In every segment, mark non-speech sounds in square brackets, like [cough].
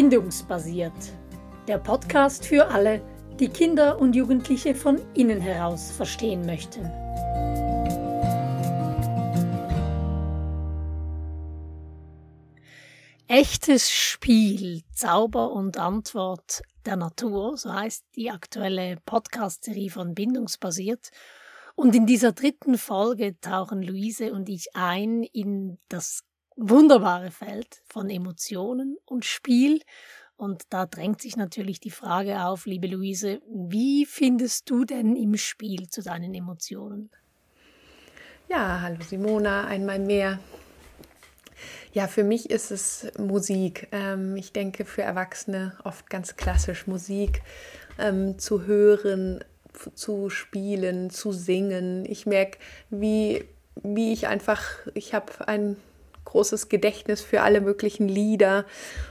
Bindungsbasiert. Der Podcast für alle, die Kinder und Jugendliche von innen heraus verstehen möchten. Echtes Spiel, Zauber und Antwort der Natur, so heißt die aktuelle Podcast-Serie von Bindungsbasiert. Und in dieser dritten Folge tauchen Luise und ich ein in das wunderbare Feld von Emotionen und Spiel. Und da drängt sich natürlich die Frage auf, liebe Luise, wie findest du denn im Spiel zu deinen Emotionen? Ja, hallo Simona, einmal mehr. Ja, für mich ist es Musik. Ähm, ich denke für Erwachsene oft ganz klassisch Musik ähm, zu hören, zu spielen, zu singen. Ich merke, wie, wie ich einfach, ich habe ein großes Gedächtnis für alle möglichen Lieder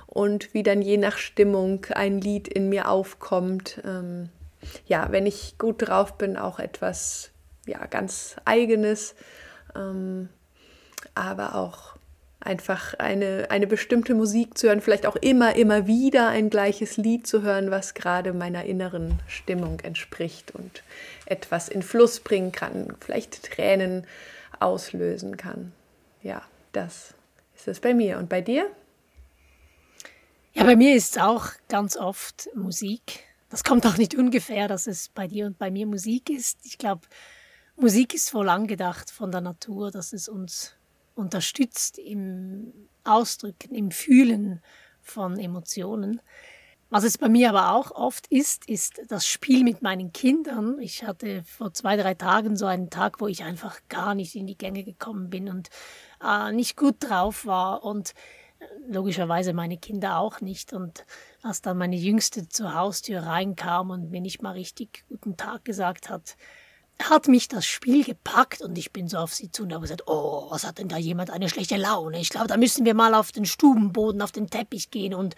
und wie dann je nach Stimmung ein Lied in mir aufkommt. Ähm, ja, wenn ich gut drauf bin, auch etwas ja, ganz eigenes, ähm, aber auch einfach eine, eine bestimmte Musik zu hören, vielleicht auch immer, immer wieder ein gleiches Lied zu hören, was gerade meiner inneren Stimmung entspricht und etwas in Fluss bringen kann, vielleicht Tränen auslösen kann. Ja, das ist bei mir. Und bei dir? Ja, bei mir ist es auch ganz oft Musik. Das kommt auch nicht ungefähr, dass es bei dir und bei mir Musik ist. Ich glaube, Musik ist voll angedacht von der Natur, dass es uns unterstützt im Ausdrücken, im Fühlen von Emotionen. Was es bei mir aber auch oft ist, ist das Spiel mit meinen Kindern. Ich hatte vor zwei, drei Tagen so einen Tag, wo ich einfach gar nicht in die Gänge gekommen bin und äh, nicht gut drauf war und äh, logischerweise meine Kinder auch nicht. Und als dann meine Jüngste zur Haustür reinkam und mir nicht mal richtig guten Tag gesagt hat, hat mich das Spiel gepackt und ich bin so auf sie zu und habe gesagt, oh, was hat denn da jemand eine schlechte Laune? Ich glaube, da müssen wir mal auf den Stubenboden, auf den Teppich gehen und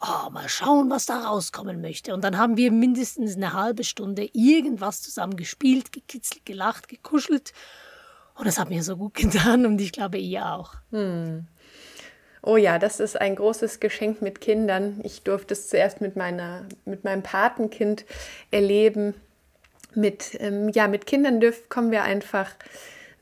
oh, mal schauen, was da rauskommen möchte. Und dann haben wir mindestens eine halbe Stunde irgendwas zusammen gespielt, gekitzelt, gelacht, gekuschelt. Und das hat mir so gut [laughs] getan und ich glaube, ihr auch. Hm. Oh ja, das ist ein großes Geschenk mit Kindern. Ich durfte es zuerst mit, meiner, mit meinem Patenkind erleben mit, ähm, ja, mit Kindern dürfen, kommen wir einfach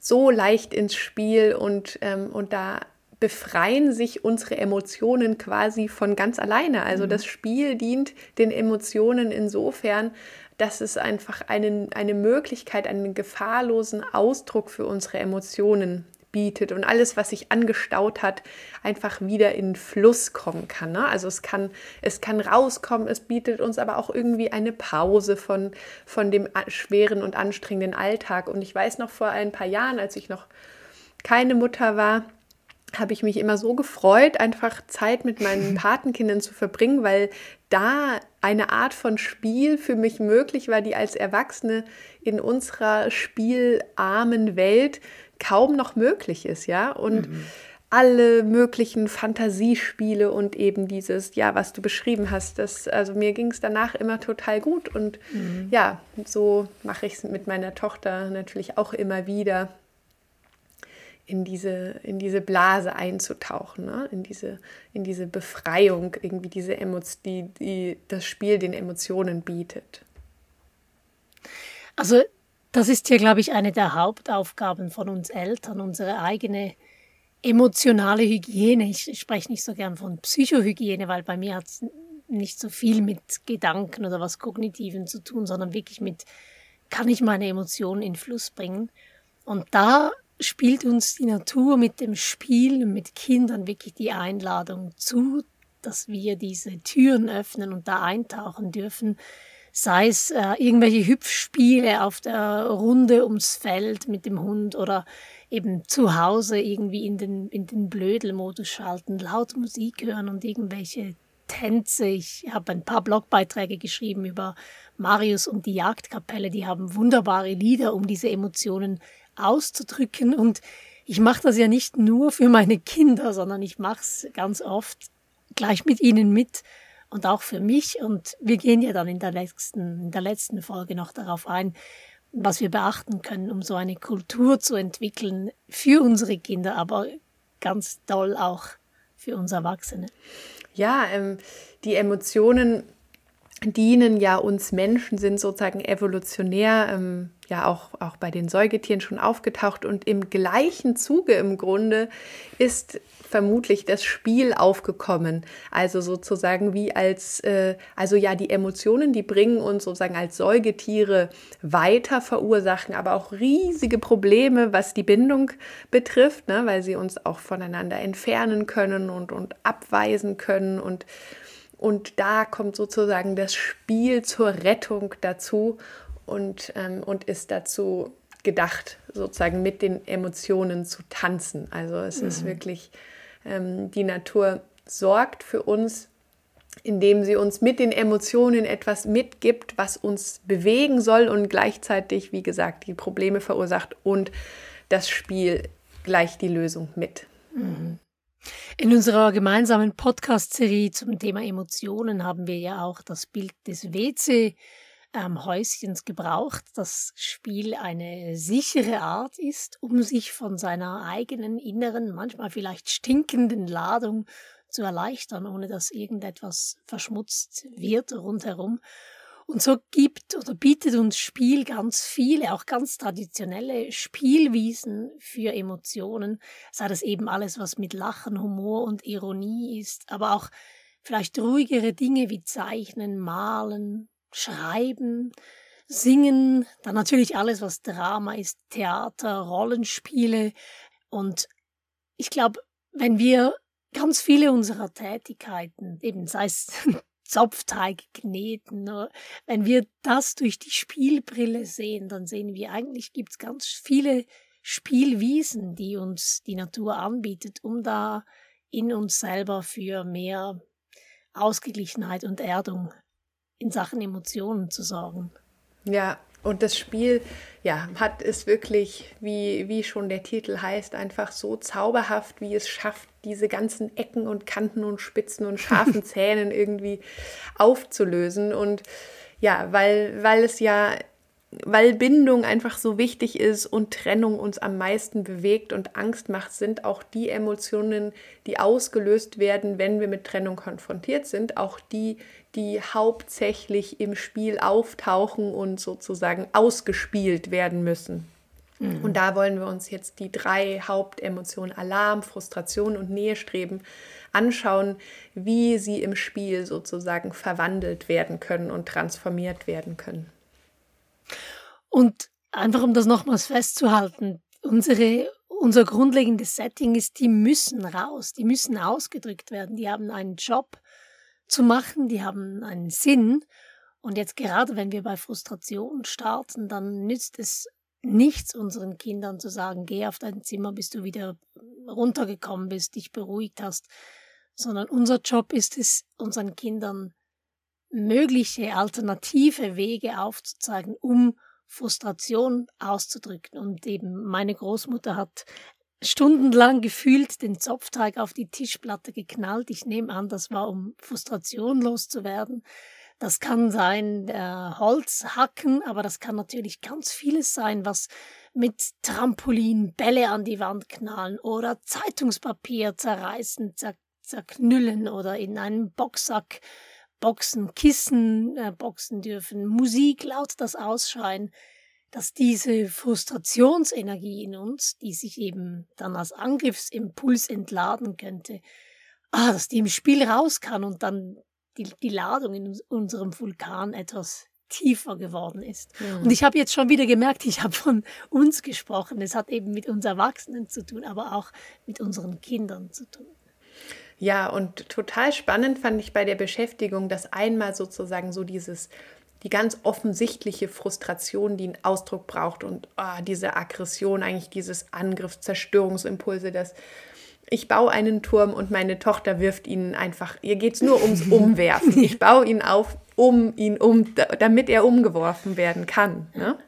so leicht ins Spiel und, ähm, und da befreien sich unsere Emotionen quasi von ganz alleine. Also mhm. das Spiel dient den Emotionen insofern, dass es einfach einen, eine Möglichkeit, einen gefahrlosen Ausdruck für unsere Emotionen bietet und alles, was sich angestaut hat, einfach wieder in Fluss kommen kann. Ne? Also es kann, es kann rauskommen, es bietet uns aber auch irgendwie eine Pause von, von dem schweren und anstrengenden Alltag. Und ich weiß noch vor ein paar Jahren, als ich noch keine Mutter war, habe ich mich immer so gefreut, einfach Zeit mit meinen [laughs] Patenkindern zu verbringen, weil da eine Art von Spiel für mich möglich war, die als Erwachsene in unserer spielarmen Welt kaum noch möglich ist, ja. Und mhm. alle möglichen Fantasiespiele und eben dieses, ja, was du beschrieben hast, das, also mir ging es danach immer total gut. Und mhm. ja, so mache ich es mit meiner Tochter natürlich auch immer wieder in diese, in diese Blase einzutauchen, ne? in, diese, in diese Befreiung, irgendwie diese Emotion, die, die das Spiel den Emotionen bietet. Also das ist hier, glaube ich, eine der Hauptaufgaben von uns Eltern, unsere eigene emotionale Hygiene. Ich spreche nicht so gern von Psychohygiene, weil bei mir hat es nicht so viel mit Gedanken oder was Kognitiven zu tun, sondern wirklich mit, kann ich meine Emotionen in Fluss bringen? Und da spielt uns die Natur mit dem Spiel mit Kindern wirklich die Einladung zu, dass wir diese Türen öffnen und da eintauchen dürfen, sei es äh, irgendwelche Hüpfspiele auf der Runde ums Feld mit dem Hund oder eben zu Hause irgendwie in den, in den Blödelmodus schalten, laut Musik hören und irgendwelche Tänze. Ich habe ein paar Blogbeiträge geschrieben über Marius und die Jagdkapelle. Die haben wunderbare Lieder, um diese Emotionen auszudrücken. Und ich mache das ja nicht nur für meine Kinder, sondern ich mache es ganz oft gleich mit ihnen mit und auch für mich. Und wir gehen ja dann in der letzten, in der letzten Folge noch darauf ein, was wir beachten können, um so eine Kultur zu entwickeln für unsere Kinder, aber ganz toll auch für uns Erwachsene? Ja, ähm, die Emotionen dienen ja uns Menschen, sind sozusagen evolutionär, ähm, ja auch, auch bei den Säugetieren schon aufgetaucht und im gleichen Zuge im Grunde ist vermutlich das Spiel aufgekommen. Also sozusagen wie als, äh, also ja, die Emotionen, die bringen uns sozusagen als Säugetiere weiter, verursachen aber auch riesige Probleme, was die Bindung betrifft, ne, weil sie uns auch voneinander entfernen können und, und abweisen können und und da kommt sozusagen das Spiel zur Rettung dazu und, ähm, und ist dazu gedacht, sozusagen mit den Emotionen zu tanzen. Also es mhm. ist wirklich, ähm, die Natur sorgt für uns, indem sie uns mit den Emotionen etwas mitgibt, was uns bewegen soll und gleichzeitig, wie gesagt, die Probleme verursacht und das Spiel gleich die Lösung mit. Mhm. In unserer gemeinsamen Podcast-Serie zum Thema Emotionen haben wir ja auch das Bild des WC ähm, gebraucht, das Spiel eine sichere Art ist, um sich von seiner eigenen inneren, manchmal vielleicht stinkenden Ladung zu erleichtern, ohne dass irgendetwas verschmutzt wird rundherum. Und so gibt oder bietet uns Spiel ganz viele, auch ganz traditionelle Spielwiesen für Emotionen, sei das eben alles, was mit Lachen, Humor und Ironie ist, aber auch vielleicht ruhigere Dinge wie Zeichnen, Malen, Schreiben, Singen, dann natürlich alles, was Drama ist, Theater, Rollenspiele. Und ich glaube, wenn wir ganz viele unserer Tätigkeiten, eben sei es Zopfteig kneten, ne, wenn wir das durch die Spielbrille sehen, dann sehen wir, eigentlich gibt es ganz viele Spielwiesen, die uns die Natur anbietet, um da in uns selber für mehr Ausgeglichenheit und Erdung in Sachen Emotionen zu sorgen. Ja, und das Spiel, ja, hat es wirklich, wie, wie schon der Titel heißt, einfach so zauberhaft, wie es schafft, diese ganzen Ecken und Kanten und Spitzen und scharfen [laughs] Zähnen irgendwie aufzulösen. Und ja, weil, weil es ja weil Bindung einfach so wichtig ist und Trennung uns am meisten bewegt und Angst macht, sind auch die Emotionen, die ausgelöst werden, wenn wir mit Trennung konfrontiert sind, auch die, die hauptsächlich im Spiel auftauchen und sozusagen ausgespielt werden müssen. Mhm. Und da wollen wir uns jetzt die drei Hauptemotionen Alarm, Frustration und Nähestreben anschauen, wie sie im Spiel sozusagen verwandelt werden können und transformiert werden können. Und einfach um das nochmals festzuhalten, unsere, unser grundlegendes Setting ist, die müssen raus, die müssen ausgedrückt werden, die haben einen Job zu machen, die haben einen Sinn. Und jetzt gerade wenn wir bei Frustration starten, dann nützt es nichts unseren Kindern zu sagen, geh auf dein Zimmer, bis du wieder runtergekommen bist, dich beruhigt hast, sondern unser Job ist es, unseren Kindern mögliche alternative Wege aufzuzeigen, um Frustration auszudrücken. Und eben meine Großmutter hat stundenlang gefühlt den Zopfteig auf die Tischplatte geknallt. Ich nehme an, das war, um Frustration loszuwerden. Das kann sein äh, Holz hacken, aber das kann natürlich ganz vieles sein, was mit Trampolin Bälle an die Wand knallen oder Zeitungspapier zerreißen, zer zerknüllen oder in einen Boxsack boxen, Kissen äh, boxen dürfen, Musik laut das Ausschreien, dass diese Frustrationsenergie in uns, die sich eben dann als Angriffsimpuls entladen könnte, ah, dass die im Spiel raus kann und dann die, die Ladung in unserem Vulkan etwas tiefer geworden ist. Mhm. Und ich habe jetzt schon wieder gemerkt, ich habe von uns gesprochen. Es hat eben mit uns Erwachsenen zu tun, aber auch mit unseren Kindern zu tun. Ja, und total spannend fand ich bei der Beschäftigung, dass einmal sozusagen so dieses, die ganz offensichtliche Frustration, die einen Ausdruck braucht und oh, diese Aggression, eigentlich dieses Angriff, Zerstörungsimpulse, das ich baue einen Turm und meine Tochter wirft ihn einfach, ihr geht es nur ums [laughs] Umwerfen. Ich baue ihn auf, um ihn um, damit er umgeworfen werden kann. Ne?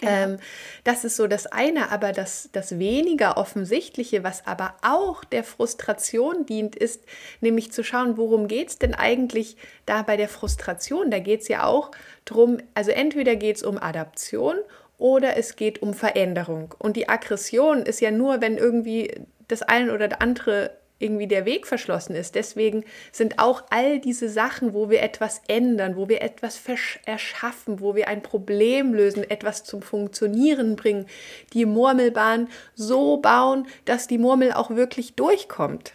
Genau. Ähm, das ist so das eine, aber das, das weniger offensichtliche, was aber auch der Frustration dient, ist nämlich zu schauen, worum geht es denn eigentlich da bei der Frustration? Da geht es ja auch darum, also entweder geht es um Adaption oder es geht um Veränderung. Und die Aggression ist ja nur, wenn irgendwie das eine oder das andere irgendwie der Weg verschlossen ist. Deswegen sind auch all diese Sachen, wo wir etwas ändern, wo wir etwas erschaffen, wo wir ein Problem lösen, etwas zum Funktionieren bringen, die Murmelbahn so bauen, dass die Murmel auch wirklich durchkommt.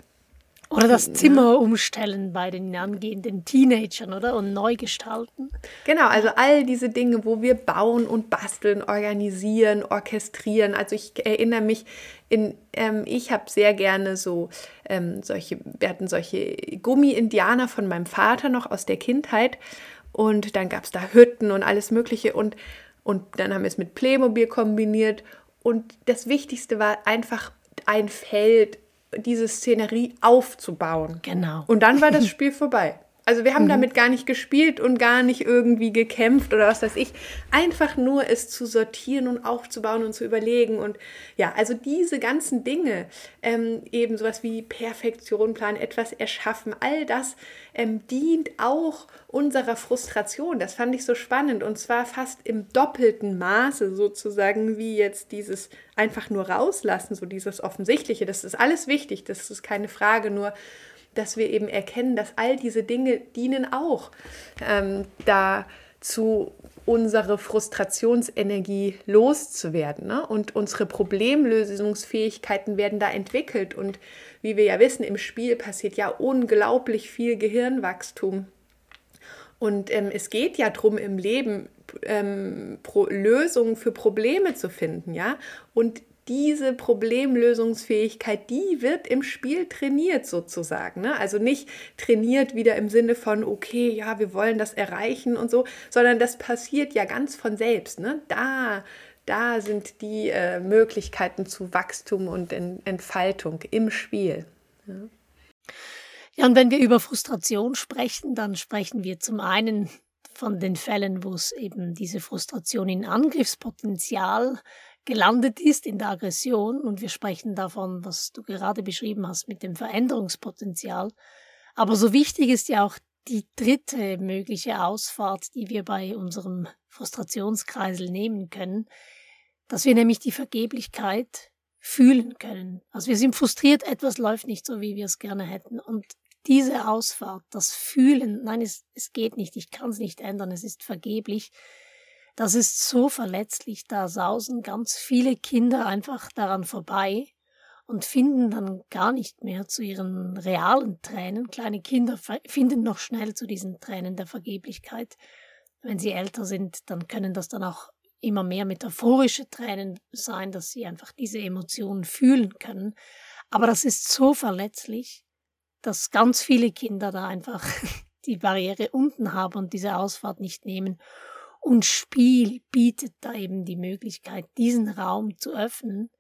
Oder das Zimmer umstellen bei den angehenden Teenagern, oder? Und neu gestalten. Genau, also all diese Dinge, wo wir bauen und basteln, organisieren, orchestrieren. Also ich erinnere mich, in, ähm, ich habe sehr gerne so ähm, solche, wir hatten solche Gummi-Indianer von meinem Vater noch aus der Kindheit. Und dann gab es da Hütten und alles Mögliche. Und, und dann haben wir es mit Playmobil kombiniert. Und das Wichtigste war einfach ein Feld, diese Szenerie aufzubauen. Genau. Und dann war das Spiel vorbei. Also wir haben mhm. damit gar nicht gespielt und gar nicht irgendwie gekämpft oder was weiß ich. Einfach nur es zu sortieren und aufzubauen und zu überlegen. Und ja, also diese ganzen Dinge, ähm, eben sowas wie Perfektion, Plan, etwas erschaffen, all das ähm, dient auch unserer Frustration. Das fand ich so spannend und zwar fast im doppelten Maße sozusagen wie jetzt dieses einfach nur rauslassen, so dieses Offensichtliche. Das ist alles wichtig, das ist keine Frage, nur dass wir eben erkennen, dass all diese Dinge dienen auch ähm, dazu, unsere Frustrationsenergie loszuwerden. Ne? Und unsere Problemlösungsfähigkeiten werden da entwickelt. Und wie wir ja wissen, im Spiel passiert ja unglaublich viel Gehirnwachstum. Und ähm, es geht ja darum, im Leben ähm, Lösungen für Probleme zu finden, ja. Und diese Problemlösungsfähigkeit, die wird im Spiel trainiert sozusagen. Ne? Also nicht trainiert wieder im Sinne von, okay, ja, wir wollen das erreichen und so, sondern das passiert ja ganz von selbst. Ne? Da, da sind die äh, Möglichkeiten zu Wachstum und Entfaltung im Spiel. Ja. ja, und wenn wir über Frustration sprechen, dann sprechen wir zum einen von den Fällen, wo es eben diese Frustration in Angriffspotenzial gelandet ist in der Aggression und wir sprechen davon, was du gerade beschrieben hast mit dem Veränderungspotenzial. Aber so wichtig ist ja auch die dritte mögliche Ausfahrt, die wir bei unserem Frustrationskreisel nehmen können, dass wir nämlich die Vergeblichkeit fühlen können. Also wir sind frustriert, etwas läuft nicht so, wie wir es gerne hätten. Und diese Ausfahrt, das Fühlen, nein, es, es geht nicht, ich kann es nicht ändern, es ist vergeblich, das ist so verletzlich, da sausen ganz viele Kinder einfach daran vorbei und finden dann gar nicht mehr zu ihren realen Tränen. Kleine Kinder finden noch schnell zu diesen Tränen der Vergeblichkeit. Wenn sie älter sind, dann können das dann auch immer mehr metaphorische Tränen sein, dass sie einfach diese Emotionen fühlen können. Aber das ist so verletzlich, dass ganz viele Kinder da einfach [laughs] die Barriere unten haben und diese Ausfahrt nicht nehmen. Und Spiel bietet da eben die Möglichkeit, diesen Raum zu öffnen,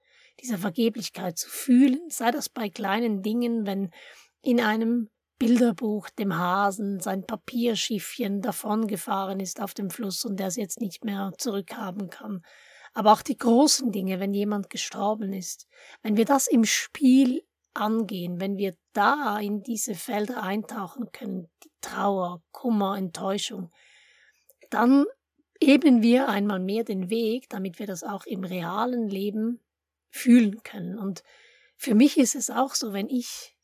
dieser Vergeblichkeit zu fühlen, sei das bei kleinen Dingen, wenn in einem Bilderbuch dem Hasen sein Papierschiffchen davongefahren ist auf dem Fluss und der es jetzt nicht mehr zurückhaben kann. Aber auch die großen Dinge, wenn jemand gestorben ist, wenn wir das im Spiel angehen, wenn wir da in diese Felder eintauchen können, die Trauer, Kummer, Enttäuschung, dann ebnen wir einmal mehr den Weg, damit wir das auch im realen Leben fühlen können. Und für mich ist es auch so, wenn ich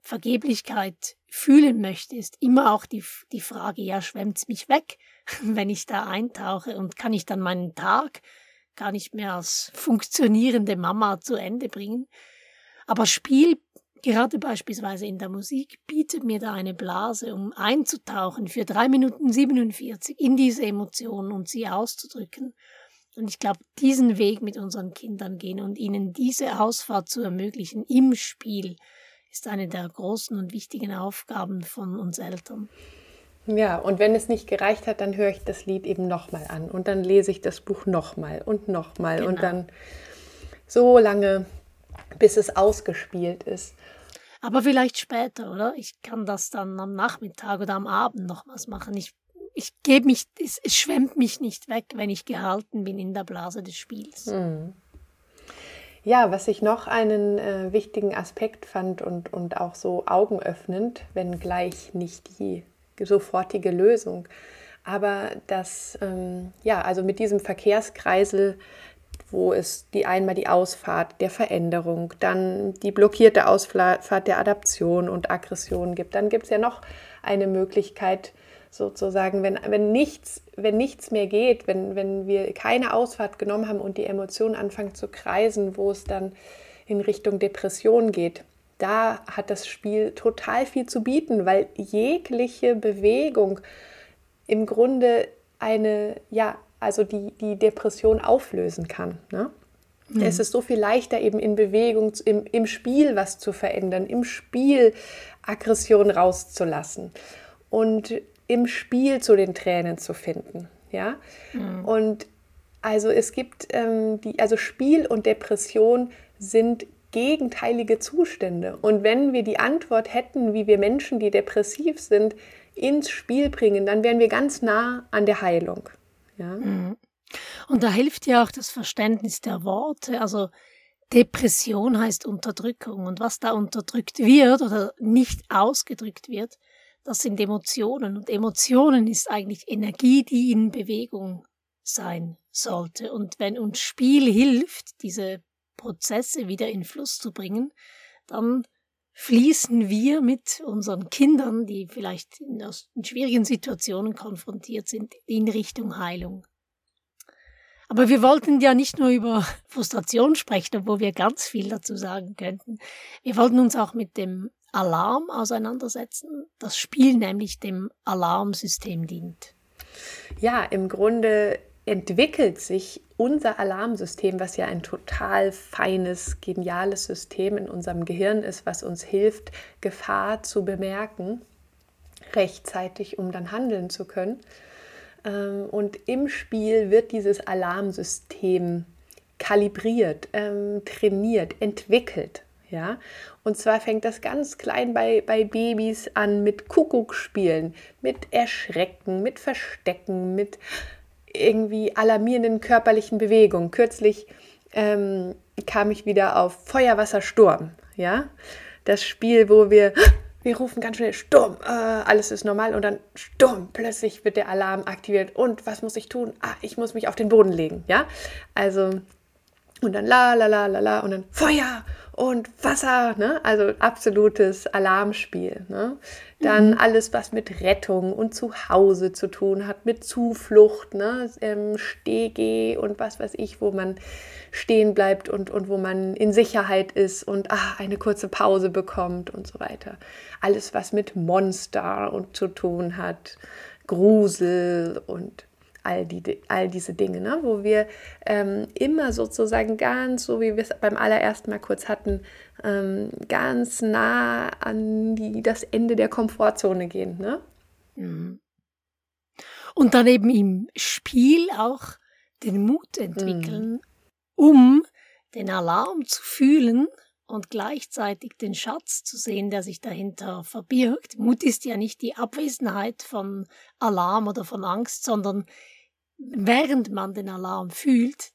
Vergeblichkeit fühlen möchte, ist immer auch die, die Frage, ja, schwemmt's mich weg, [laughs] wenn ich da eintauche und kann ich dann meinen Tag gar nicht mehr als funktionierende Mama zu Ende bringen. Aber Spiel Gerade beispielsweise in der Musik bietet mir da eine Blase, um einzutauchen für drei Minuten 47 in diese Emotionen und sie auszudrücken. Und ich glaube, diesen Weg mit unseren Kindern gehen und ihnen diese Ausfahrt zu ermöglichen im Spiel, ist eine der großen und wichtigen Aufgaben von uns Eltern. Ja, und wenn es nicht gereicht hat, dann höre ich das Lied eben nochmal an und dann lese ich das Buch nochmal und nochmal genau. und dann so lange, bis es ausgespielt ist. Aber vielleicht später, oder? Ich kann das dann am Nachmittag oder am Abend nochmals machen. Ich, ich gebe mich, es, es, schwemmt mich nicht weg, wenn ich gehalten bin in der Blase des Spiels. Hm. Ja, was ich noch einen äh, wichtigen Aspekt fand und, und auch so augenöffnend, wenngleich nicht die sofortige Lösung, aber das, ähm, ja, also mit diesem Verkehrskreisel wo es die einmal die Ausfahrt der Veränderung, dann die blockierte Ausfahrt der Adaption und Aggression gibt. Dann gibt es ja noch eine Möglichkeit, sozusagen, wenn, wenn, nichts, wenn nichts mehr geht, wenn, wenn wir keine Ausfahrt genommen haben und die Emotionen anfangen zu kreisen, wo es dann in Richtung Depression geht, da hat das Spiel total viel zu bieten, weil jegliche Bewegung im Grunde eine, ja, also die, die Depression auflösen kann. Ne? Mhm. Es ist so viel leichter, eben in Bewegung, im, im Spiel was zu verändern, im Spiel Aggression rauszulassen. Und im Spiel zu den Tränen zu finden. Ja? Mhm. Und also es gibt ähm, die, also Spiel und Depression sind gegenteilige Zustände. Und wenn wir die Antwort hätten, wie wir Menschen, die depressiv sind, ins Spiel bringen, dann wären wir ganz nah an der Heilung. Ja? Mhm. Und da hilft ja auch das Verständnis der Worte. Also Depression heißt Unterdrückung. Und was da unterdrückt wird oder nicht ausgedrückt wird, das sind Emotionen. Und Emotionen ist eigentlich Energie, die in Bewegung sein sollte. Und wenn uns Spiel hilft, diese Prozesse wieder in Fluss zu bringen, dann fließen wir mit unseren Kindern, die vielleicht in, schwierigen Situationen konfrontiert sind, in Richtung Heilung. Aber wir wollten ja nicht nur über [laughs] Frustration sprechen, obwohl wir ganz viel dazu sagen könnten. Wir wollten uns auch mit dem Alarm auseinandersetzen, das Spiel nämlich dem Alarmsystem dient. Ja, im Grunde entwickelt sich unser Alarmsystem, was ja ein total feines, geniales System in unserem Gehirn ist, was uns hilft, Gefahr zu bemerken, rechtzeitig, um dann handeln zu können. Ähm, und im Spiel wird dieses Alarmsystem kalibriert, ähm, trainiert, entwickelt. Ja? Und zwar fängt das ganz klein bei, bei Babys an mit Kuckuckspielen, mit Erschrecken, mit Verstecken, mit irgendwie alarmierenden körperlichen Bewegungen. Kürzlich ähm, kam ich wieder auf Feuerwassersturm. Ja? Das Spiel, wo wir, [gasps] wir rufen ganz schnell Sturm, äh, alles ist normal und dann Sturm, plötzlich wird der Alarm aktiviert und was muss ich tun? Ah, ich muss mich auf den Boden legen. Ja? Also, und dann la la la la la und dann Feuer und Wasser, ne? also absolutes Alarmspiel. Ne? Dann mhm. alles, was mit Rettung und Zuhause zu tun hat, mit Zuflucht, ne? ähm, Stege und was weiß ich, wo man stehen bleibt und, und wo man in Sicherheit ist und ach, eine kurze Pause bekommt und so weiter. Alles, was mit Monster und zu tun hat, Grusel und all, die, all diese Dinge, ne? wo wir ähm, immer sozusagen ganz, so wie wir es beim allerersten Mal kurz hatten, ähm, ganz nah an die, das Ende der Komfortzone gehen. Ne? Mhm. Und dann eben im Spiel auch den Mut entwickeln, mhm. um den Alarm zu fühlen und gleichzeitig den Schatz zu sehen, der sich dahinter verbirgt. Mut ist ja nicht die Abwesenheit von Alarm oder von Angst, sondern während man den Alarm fühlt,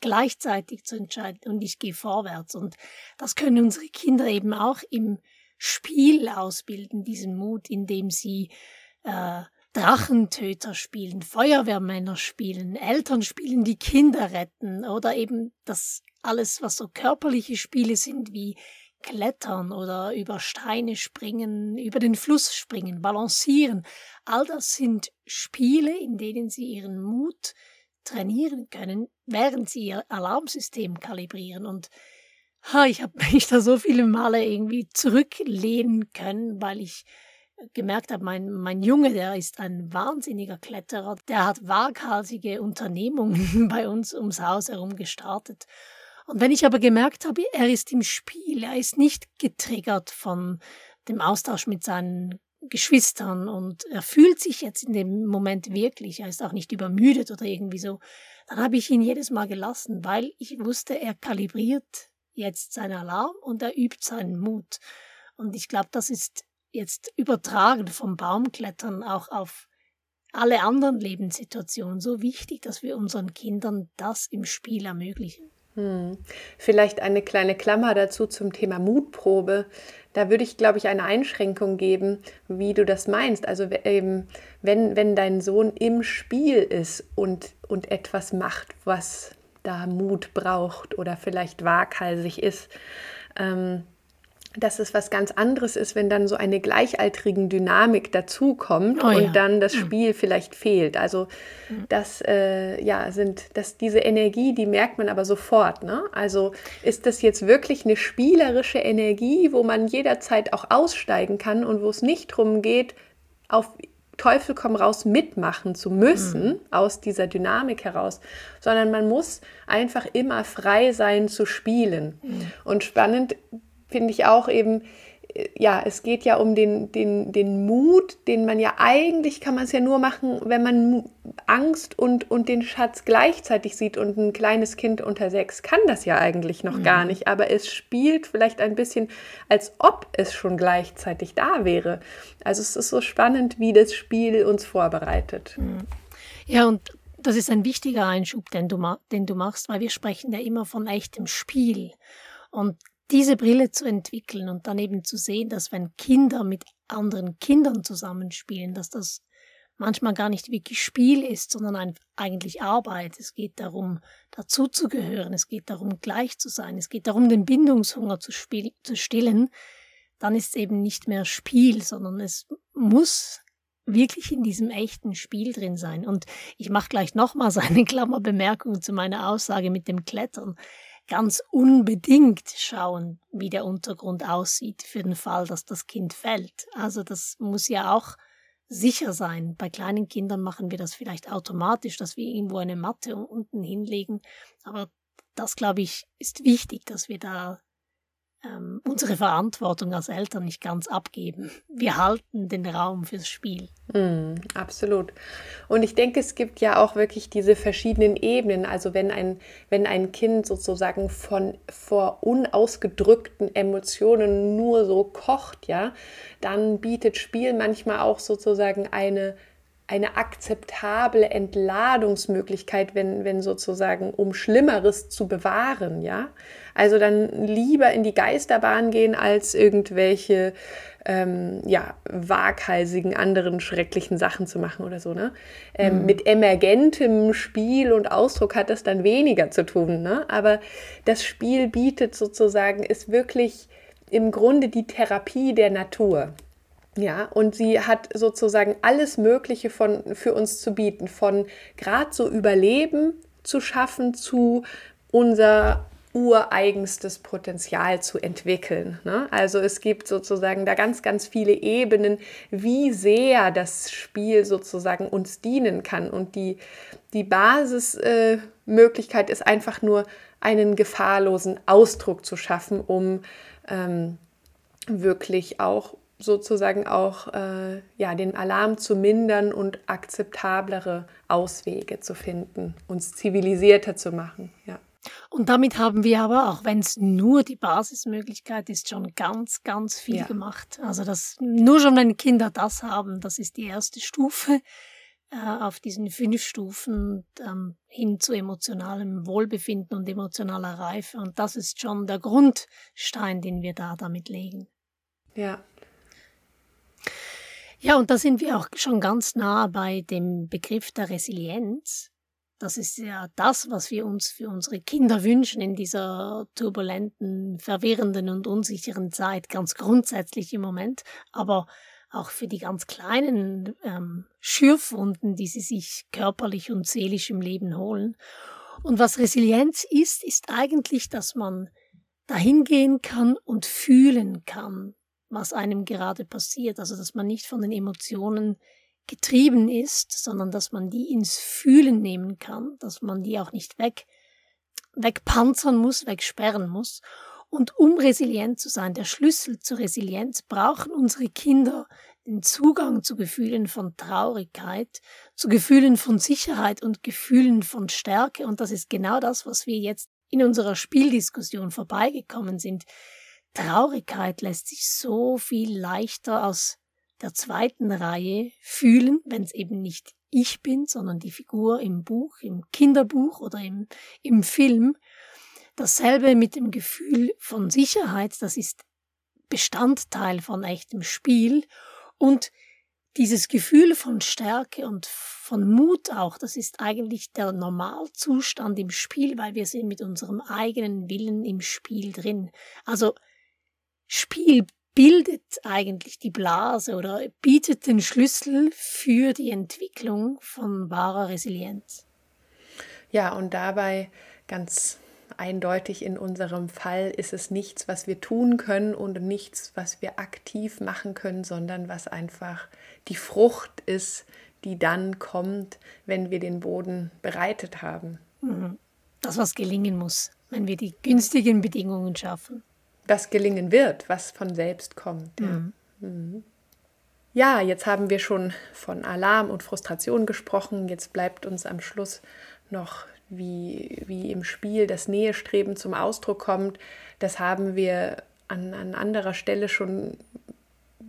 gleichzeitig zu entscheiden und ich gehe vorwärts. Und das können unsere Kinder eben auch im Spiel ausbilden, diesen Mut, indem sie äh, Drachentöter spielen, Feuerwehrmänner spielen, Eltern spielen, die Kinder retten oder eben das alles, was so körperliche Spiele sind, wie Klettern oder über Steine springen, über den Fluss springen, balancieren. All das sind Spiele, in denen sie ihren Mut trainieren können, während sie ihr Alarmsystem kalibrieren. Und ha, ich habe [laughs] mich da so viele Male irgendwie zurücklehnen können, weil ich gemerkt habe, mein, mein Junge, der ist ein wahnsinniger Kletterer, der hat waghalsige Unternehmungen [laughs] bei uns ums Haus herum gestartet. Und wenn ich aber gemerkt habe, er ist im Spiel, er ist nicht getriggert von dem Austausch mit seinen Geschwistern und er fühlt sich jetzt in dem Moment wirklich, er ist auch nicht übermüdet oder irgendwie so, dann habe ich ihn jedes Mal gelassen, weil ich wusste, er kalibriert jetzt seinen Alarm und er übt seinen Mut. Und ich glaube, das ist jetzt übertragen vom Baumklettern auch auf alle anderen Lebenssituationen so wichtig, dass wir unseren Kindern das im Spiel ermöglichen. Hm. Vielleicht eine kleine Klammer dazu zum Thema Mutprobe. Da würde ich, glaube ich, eine Einschränkung geben, wie du das meinst. Also eben, wenn, wenn dein Sohn im Spiel ist und, und etwas macht, was da Mut braucht oder vielleicht waghalsig ist. Ähm, dass es was ganz anderes ist, wenn dann so eine gleichaltrigen Dynamik dazukommt oh, und ja. dann das Spiel vielleicht fehlt. Also das äh, ja sind das diese Energie, die merkt man aber sofort. Ne? Also ist das jetzt wirklich eine spielerische Energie, wo man jederzeit auch aussteigen kann und wo es nicht darum geht, auf Teufel komm raus mitmachen zu müssen mhm. aus dieser Dynamik heraus, sondern man muss einfach immer frei sein zu spielen. Mhm. Und spannend finde ich auch eben, äh, ja, es geht ja um den, den, den Mut, den man ja eigentlich kann man es ja nur machen, wenn man Angst und, und den Schatz gleichzeitig sieht. Und ein kleines Kind unter sechs kann das ja eigentlich noch mhm. gar nicht, aber es spielt vielleicht ein bisschen, als ob es schon gleichzeitig da wäre. Also es ist so spannend, wie das Spiel uns vorbereitet. Mhm. Ja, und das ist ein wichtiger Einschub, den du, den du machst, weil wir sprechen ja immer von echtem Spiel. Und diese Brille zu entwickeln und dann eben zu sehen, dass wenn Kinder mit anderen Kindern zusammenspielen, dass das manchmal gar nicht wirklich Spiel ist, sondern ein, eigentlich Arbeit. Es geht darum, dazuzugehören, es geht darum, gleich zu sein, es geht darum, den Bindungshunger zu, spiel, zu stillen, dann ist es eben nicht mehr Spiel, sondern es muss wirklich in diesem echten Spiel drin sein. Und ich mache gleich nochmal [laughs] eine Klammerbemerkung zu meiner Aussage mit dem Klettern ganz unbedingt schauen, wie der Untergrund aussieht für den Fall, dass das Kind fällt. Also das muss ja auch sicher sein. Bei kleinen Kindern machen wir das vielleicht automatisch, dass wir irgendwo eine Matte unten hinlegen. Aber das, glaube ich, ist wichtig, dass wir da ähm, unsere Verantwortung als Eltern nicht ganz abgeben. Wir halten den Raum fürs Spiel. Mm, absolut. Und ich denke, es gibt ja auch wirklich diese verschiedenen Ebenen. Also wenn ein, wenn ein Kind sozusagen von vor unausgedrückten Emotionen nur so kocht, ja, dann bietet Spiel manchmal auch sozusagen eine eine akzeptable Entladungsmöglichkeit, wenn, wenn sozusagen, um Schlimmeres zu bewahren, ja. Also dann lieber in die Geisterbahn gehen, als irgendwelche ähm, ja, waghalsigen anderen schrecklichen Sachen zu machen oder so. Ne? Ähm, mhm. Mit emergentem Spiel und Ausdruck hat das dann weniger zu tun. Ne? Aber das Spiel bietet sozusagen, ist wirklich im Grunde die Therapie der Natur. Ja, und sie hat sozusagen alles Mögliche von, für uns zu bieten, von gerade so Überleben zu schaffen zu unser ureigenstes Potenzial zu entwickeln. Ne? Also es gibt sozusagen da ganz, ganz viele Ebenen, wie sehr das Spiel sozusagen uns dienen kann. Und die, die Basismöglichkeit äh, ist einfach nur, einen gefahrlosen Ausdruck zu schaffen, um ähm, wirklich auch sozusagen auch äh, ja, den Alarm zu mindern und akzeptablere Auswege zu finden, uns zivilisierter zu machen. Ja. Und damit haben wir aber, auch wenn es nur die Basismöglichkeit ist, schon ganz, ganz viel ja. gemacht. Also das nur schon, wenn Kinder das haben, das ist die erste Stufe äh, auf diesen fünf Stufen ähm, hin zu emotionalem Wohlbefinden und emotionaler Reife. Und das ist schon der Grundstein, den wir da damit legen. Ja, ja, und da sind wir auch schon ganz nah bei dem Begriff der Resilienz. Das ist ja das, was wir uns für unsere Kinder wünschen in dieser turbulenten, verwirrenden und unsicheren Zeit, ganz grundsätzlich im Moment, aber auch für die ganz kleinen ähm, Schürfwunden, die sie sich körperlich und seelisch im Leben holen. Und was Resilienz ist, ist eigentlich, dass man dahin gehen kann und fühlen kann, was einem gerade passiert. Also dass man nicht von den Emotionen getrieben ist, sondern dass man die ins Fühlen nehmen kann, dass man die auch nicht weg, wegpanzern muss, wegsperren muss. Und um resilient zu sein, der Schlüssel zur Resilienz, brauchen unsere Kinder den Zugang zu Gefühlen von Traurigkeit, zu Gefühlen von Sicherheit und Gefühlen von Stärke. Und das ist genau das, was wir jetzt in unserer Spieldiskussion vorbeigekommen sind. Traurigkeit lässt sich so viel leichter aus der zweiten Reihe fühlen, wenn es eben nicht ich bin, sondern die Figur im Buch, im Kinderbuch oder im, im Film. Dasselbe mit dem Gefühl von Sicherheit, das ist Bestandteil von echtem Spiel und dieses Gefühl von Stärke und von Mut auch, das ist eigentlich der Normalzustand im Spiel, weil wir sind mit unserem eigenen Willen im Spiel drin. Also Spiel bildet eigentlich die Blase oder bietet den Schlüssel für die Entwicklung von wahrer Resilienz. Ja, und dabei ganz eindeutig in unserem Fall ist es nichts, was wir tun können und nichts, was wir aktiv machen können, sondern was einfach die Frucht ist, die dann kommt, wenn wir den Boden bereitet haben. Mhm. Das, was gelingen muss, wenn wir die günstigen Bedingungen schaffen. Das gelingen wird, was von selbst kommt. Ja. Mhm. Mhm. ja, jetzt haben wir schon von Alarm und Frustration gesprochen. Jetzt bleibt uns am Schluss noch wie, wie im Spiel das Nähestreben zum Ausdruck kommt, das haben wir an, an anderer Stelle schon,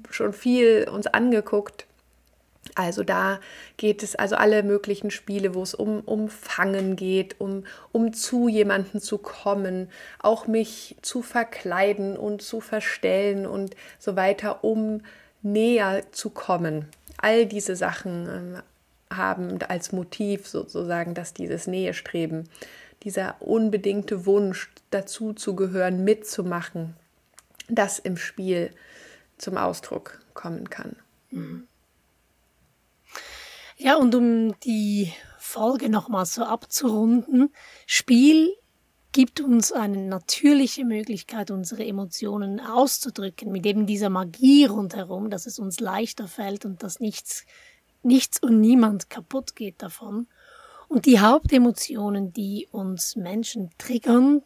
schon viel uns angeguckt. Also da geht es, also alle möglichen Spiele, wo es um, um Fangen geht, um, um zu jemanden zu kommen, auch mich zu verkleiden und zu verstellen und so weiter, um näher zu kommen. All diese Sachen ähm, haben als Motiv sozusagen, dass dieses Nähestreben, dieser unbedingte Wunsch, dazu zu gehören, mitzumachen, das im Spiel zum Ausdruck kommen kann. Mhm. Ja, und um die Folge nochmal so abzurunden, Spiel gibt uns eine natürliche Möglichkeit, unsere Emotionen auszudrücken, mit eben dieser Magie rundherum, dass es uns leichter fällt und dass nichts nichts und niemand kaputt geht davon. Und die Hauptemotionen, die uns Menschen triggern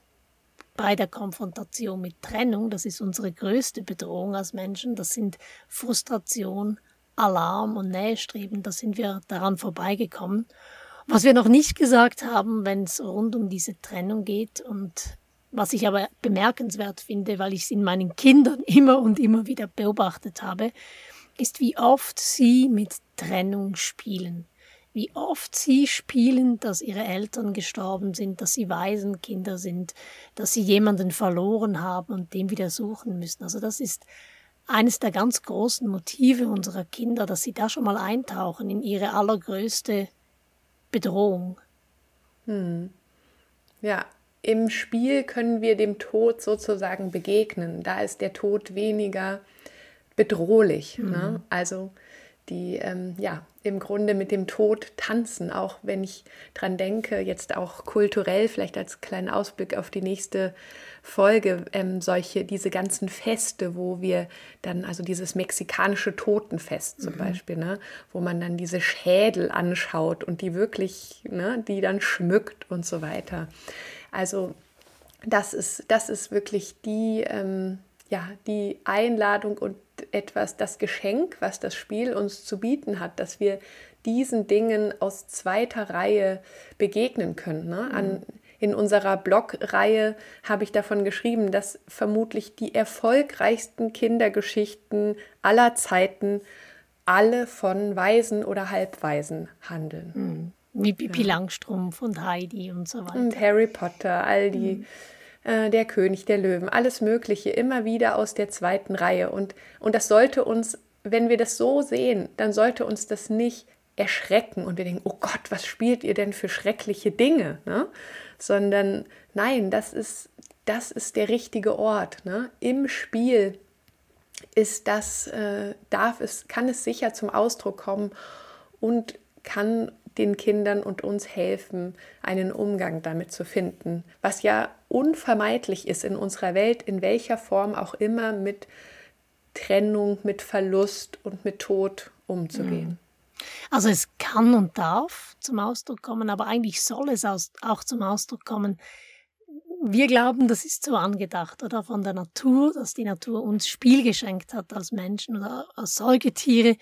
bei der Konfrontation mit Trennung, das ist unsere größte Bedrohung als Menschen, das sind Frustration, Alarm und Nähestreben, da sind wir daran vorbeigekommen. Was wir noch nicht gesagt haben, wenn es rund um diese Trennung geht und was ich aber bemerkenswert finde, weil ich es in meinen Kindern [laughs] immer und immer wieder beobachtet habe, ist, wie oft sie mit Trennung spielen. Wie oft sie spielen, dass ihre Eltern gestorben sind, dass sie Waisenkinder sind, dass sie jemanden verloren haben und dem wieder suchen müssen. Also das ist eines der ganz großen Motive unserer Kinder, dass sie da schon mal eintauchen in ihre allergrößte Bedrohung. Hm. Ja, im Spiel können wir dem Tod sozusagen begegnen. Da ist der Tod weniger bedrohlich. Ne? Mhm. Ne? Also die ähm, ja im Grunde mit dem Tod tanzen, auch wenn ich dran denke, jetzt auch kulturell, vielleicht als kleinen Ausblick auf die nächste Folge, ähm, solche, diese ganzen Feste, wo wir dann, also dieses mexikanische Totenfest zum mhm. Beispiel, ne, wo man dann diese Schädel anschaut und die wirklich, ne, die dann schmückt und so weiter. Also das ist, das ist wirklich die, ähm, ja, die Einladung und etwas, das Geschenk, was das Spiel uns zu bieten hat, dass wir diesen Dingen aus zweiter Reihe begegnen können. Ne? An, mhm. in unserer Blogreihe habe ich davon geschrieben, dass vermutlich die erfolgreichsten Kindergeschichten aller Zeiten alle von Waisen oder Halbwaisen handeln. Mhm. Wie Pippi ja. Langstrumpf und Heidi und so weiter. Und Harry Potter, all die. Mhm äh, der König der Löwen, alles Mögliche, immer wieder aus der zweiten Reihe. Und, und das sollte uns, wenn wir das so sehen, dann sollte uns das nicht erschrecken und wir denken, oh Gott, was spielt ihr denn für schreckliche Dinge? Ne? Sondern nein, das ist, das ist der richtige Ort. Ne? Im Spiel ist das, äh, darf es, kann es sicher zum Ausdruck kommen und kann den Kindern und uns helfen, einen Umgang damit zu finden, was ja unvermeidlich ist in unserer Welt, in welcher Form auch immer mit Trennung, mit Verlust und mit Tod umzugehen. Mhm. Also es kann und darf zum Ausdruck kommen, aber eigentlich soll es auch zum Ausdruck kommen. Wir glauben, das ist so angedacht oder von der Natur, dass die Natur uns Spiel geschenkt hat als Menschen oder als Säugetiere,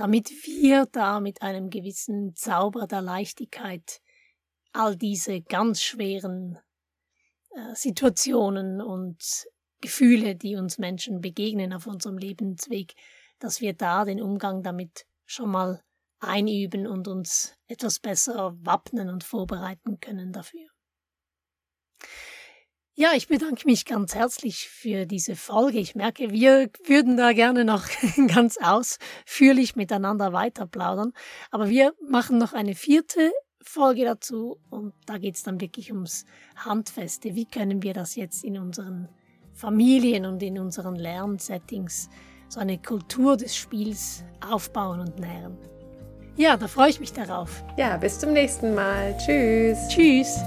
damit wir da mit einem gewissen Zauber der Leichtigkeit all diese ganz schweren äh, Situationen und Gefühle, die uns Menschen begegnen auf unserem Lebensweg, dass wir da den Umgang damit schon mal einüben und uns etwas besser wappnen und vorbereiten können dafür. Ja, ich bedanke mich ganz herzlich für diese Folge. Ich merke, wir würden da gerne noch [laughs] ganz ausführlich miteinander weiter plaudern. Aber wir machen noch eine vierte Folge dazu und da geht es dann wirklich ums Handfeste. Wie können wir das jetzt in unseren Familien und in unseren Lernsettings so eine Kultur des Spiels aufbauen und nähren? Ja, da freue ich mich darauf. Ja, bis zum nächsten Mal. Tschüss. Tschüss.